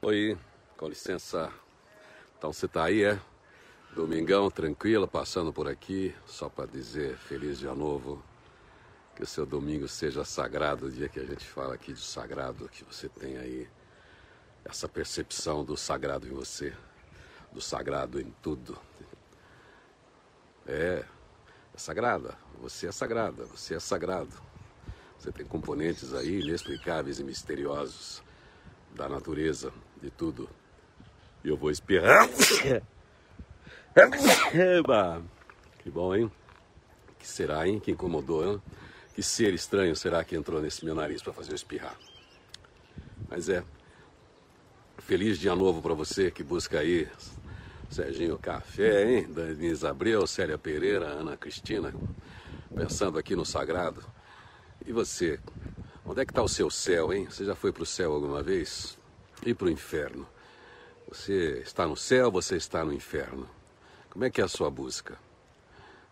Oi, com licença. Então você tá aí, é? Domingão, tranquilo, passando por aqui, só para dizer feliz dia novo. Que o seu domingo seja sagrado, o dia que a gente fala aqui de sagrado, que você tem aí essa percepção do sagrado em você, do sagrado em tudo. É, é sagrada, você é sagrada, você é sagrado. Você tem componentes aí inexplicáveis e misteriosos da natureza, de tudo. E eu vou espirrar. Eba! Que bom, hein? Que será, hein? Que incomodou, hein? Que ser estranho será que entrou nesse meu nariz para fazer eu espirrar? Mas é. Feliz dia novo para você que busca aí Serginho Café, hein? Denise Abreu, Célia Pereira, Ana Cristina, pensando aqui no sagrado. E você? Onde é que está o seu céu, hein? Você já foi para o céu alguma vez? E para o inferno? Você está no céu, você está no inferno. Como é que é a sua busca?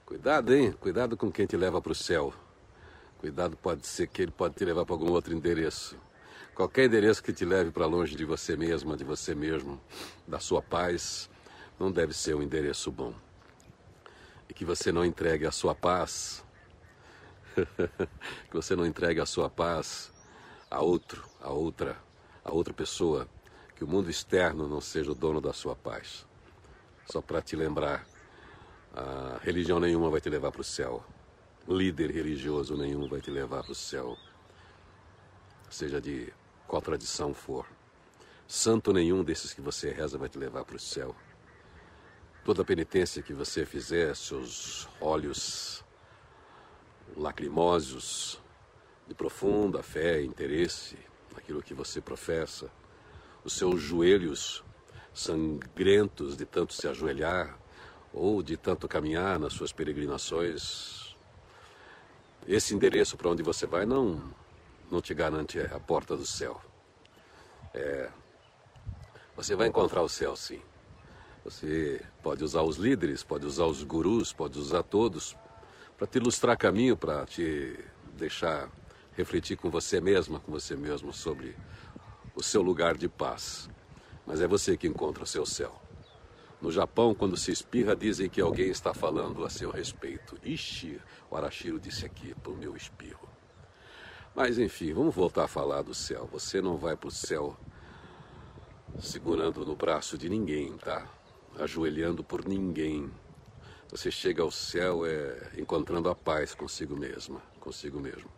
Cuidado, hein? Cuidado com quem te leva para o céu. Cuidado, pode ser que ele pode te levar para algum outro endereço. Qualquer endereço que te leve para longe de você mesma, de você mesmo, da sua paz, não deve ser um endereço bom. E que você não entregue a sua paz, que você não entregue a sua paz a outro, a outra, a outra pessoa, que o mundo externo não seja o dono da sua paz. Só para te lembrar, a religião nenhuma vai te levar para o céu. Líder religioso nenhum vai te levar para o céu. Seja de qual tradição for. Santo nenhum desses que você reza vai te levar para o céu. Toda penitência que você fizer, seus olhos lacrimosos, de profunda fé e interesse naquilo que você professa, os seus joelhos sangrentos de tanto se ajoelhar ou de tanto caminhar nas suas peregrinações. Esse endereço para onde você vai não, não te garante a porta do céu. É, você vai encontrar o céu, sim. Você pode usar os líderes, pode usar os gurus, pode usar todos para te ilustrar caminho, para te deixar refletir com você mesma, com você mesmo sobre o seu lugar de paz. Mas é você que encontra o seu céu. No Japão, quando se espirra, dizem que alguém está falando a seu respeito. Ixi, o Arashiro disse aqui para o meu espirro. Mas enfim, vamos voltar a falar do céu. Você não vai para o céu segurando no braço de ninguém, tá? Ajoelhando por ninguém. Você chega ao céu é encontrando a paz consigo mesma, consigo mesmo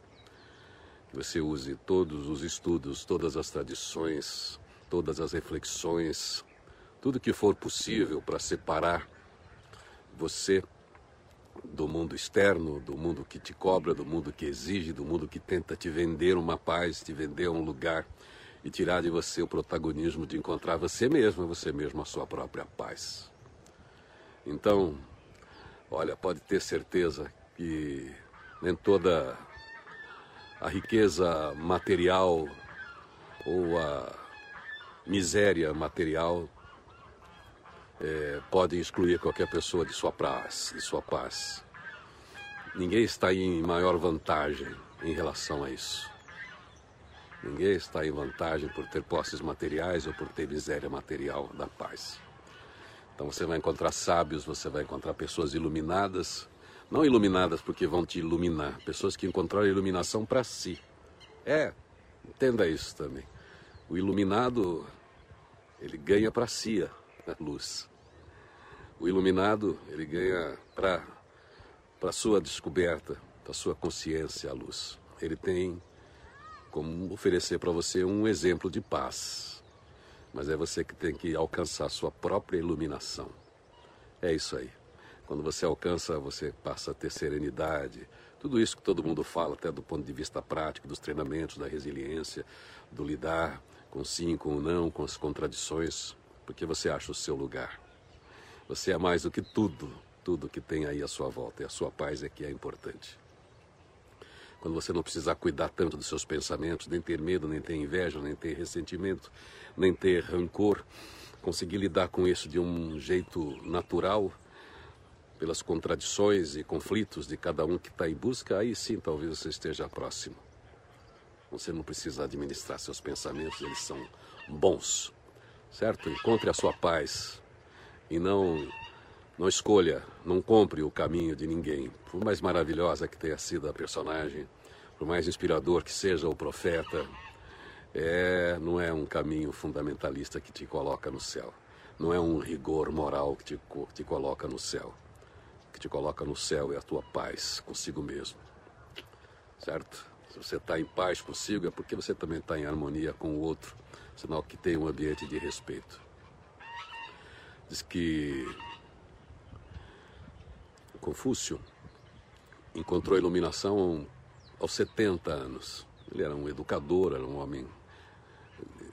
que você use todos os estudos, todas as tradições, todas as reflexões, tudo que for possível para separar você do mundo externo, do mundo que te cobra, do mundo que exige, do mundo que tenta te vender uma paz, te vender um lugar e tirar de você o protagonismo de encontrar você mesmo, você mesmo a sua própria paz. Então, olha, pode ter certeza que nem toda a riqueza material ou a miséria material é, podem excluir qualquer pessoa de sua paz, de sua paz. Ninguém está em maior vantagem em relação a isso. Ninguém está em vantagem por ter posses materiais ou por ter miséria material da paz. Então você vai encontrar sábios, você vai encontrar pessoas iluminadas não iluminadas porque vão te iluminar, pessoas que encontraram iluminação para si. É, entenda isso também. O iluminado, ele ganha para si a luz. O iluminado, ele ganha para para sua descoberta, para sua consciência a luz. Ele tem como oferecer para você um exemplo de paz. Mas é você que tem que alcançar a sua própria iluminação. É isso aí. Quando você alcança, você passa a ter serenidade. Tudo isso que todo mundo fala, até do ponto de vista prático, dos treinamentos, da resiliência, do lidar com sim, com o não, com as contradições, porque você acha o seu lugar. Você é mais do que tudo, tudo que tem aí à sua volta, e a sua paz é que é importante. Quando você não precisar cuidar tanto dos seus pensamentos, nem ter medo, nem ter inveja, nem ter ressentimento, nem ter rancor, conseguir lidar com isso de um jeito natural, pelas contradições e conflitos de cada um que está em busca, aí sim talvez você esteja próximo. Você não precisa administrar seus pensamentos, eles são bons. certo? Encontre a sua paz e não não escolha, não compre o caminho de ninguém. Por mais maravilhosa que tenha sido a personagem, por mais inspirador que seja o profeta, é, não é um caminho fundamentalista que te coloca no céu. Não é um rigor moral que te, te coloca no céu. Que te coloca no céu é a tua paz consigo mesmo. Certo? Se você está em paz consigo, é porque você também está em harmonia com o outro, sinal que tem um ambiente de respeito. Diz que Confúcio encontrou iluminação aos 70 anos. Ele era um educador, era um homem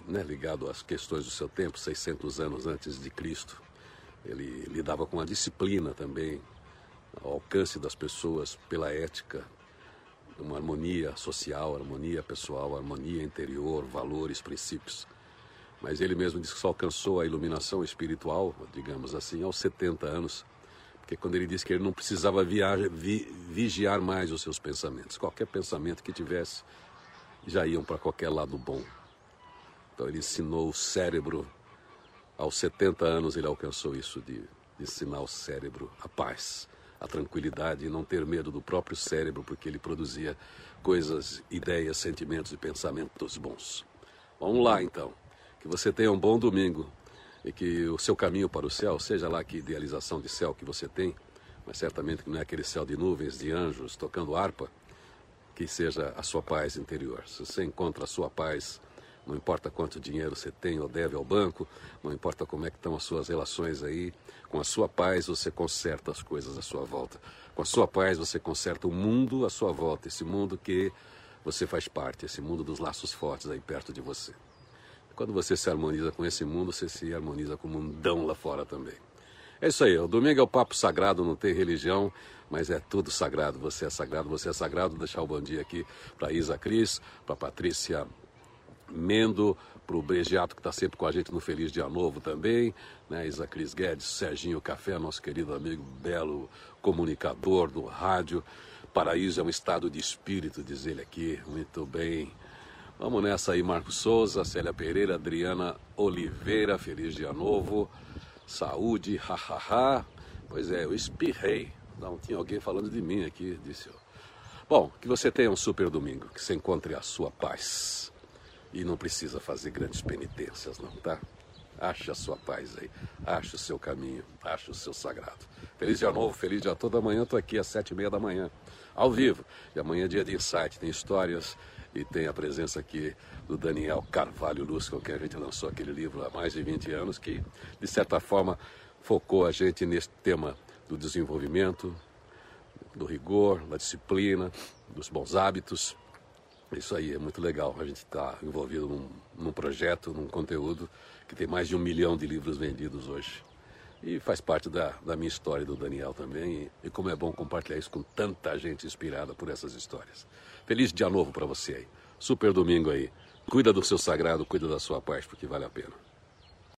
né, ligado às questões do seu tempo, 600 anos antes de Cristo. Ele lidava com a disciplina também, ao alcance das pessoas pela ética, uma harmonia social, harmonia pessoal, harmonia interior, valores, princípios. Mas ele mesmo disse que só alcançou a iluminação espiritual, digamos assim, aos 70 anos porque quando ele disse que ele não precisava viajar, vi, vigiar mais os seus pensamentos, qualquer pensamento que tivesse, já iam para qualquer lado bom. Então ele ensinou o cérebro, aos 70 anos ele alcançou isso, de, de ensinar o cérebro a paz, a tranquilidade e não ter medo do próprio cérebro, porque ele produzia coisas, ideias, sentimentos e pensamentos bons. Vamos lá então. Que você tenha um bom domingo e que o seu caminho para o céu, seja lá que idealização de céu que você tem, mas certamente que não é aquele céu de nuvens, de anjos tocando harpa, que seja a sua paz interior. Se você encontra a sua paz, não importa quanto dinheiro você tem ou deve ao banco, não importa como é que estão as suas relações aí, com a sua paz você conserta as coisas à sua volta. Com a sua paz você conserta o mundo à sua volta, esse mundo que você faz parte, esse mundo dos laços fortes aí perto de você. Quando você se harmoniza com esse mundo, você se harmoniza com o mundão lá fora também. É isso aí, o domingo é o papo sagrado, não tem religião, mas é tudo sagrado. Você é sagrado, você é sagrado. Vou deixar o bom dia aqui para Isa Cris, para Patrícia Mendo, para o Bregiato que está sempre com a gente no Feliz Dia Novo também, né? Isa Cris Guedes, Serginho Café, nosso querido amigo belo comunicador do rádio. Paraíso é um estado de espírito, diz ele aqui. Muito bem. Vamos nessa aí, Marcos Souza, Célia Pereira, Adriana Oliveira, feliz dia novo, saúde, hahaha. Pois é, eu espirrei. Não tinha alguém falando de mim aqui, disse eu. Bom, que você tenha um super domingo, que você encontre a sua paz. E não precisa fazer grandes penitências, não, tá? Ache a sua paz aí, ache o seu caminho, ache o seu sagrado. Feliz dia novo, feliz dia todo. Amanhã estou aqui às sete e meia da manhã, ao vivo. E amanhã é dia de insight, tem histórias e tem a presença aqui do Daniel Carvalho Luz, com quem a gente lançou aquele livro há mais de 20 anos, que de certa forma focou a gente nesse tema do desenvolvimento, do rigor, da disciplina, dos bons hábitos. Isso aí é muito legal. A gente está envolvido num, num projeto, num conteúdo que tem mais de um milhão de livros vendidos hoje. E faz parte da, da minha história e do Daniel também. E, e como é bom compartilhar isso com tanta gente inspirada por essas histórias. Feliz dia novo para você aí. Super domingo aí. Cuida do seu sagrado, cuida da sua paz, porque vale a pena.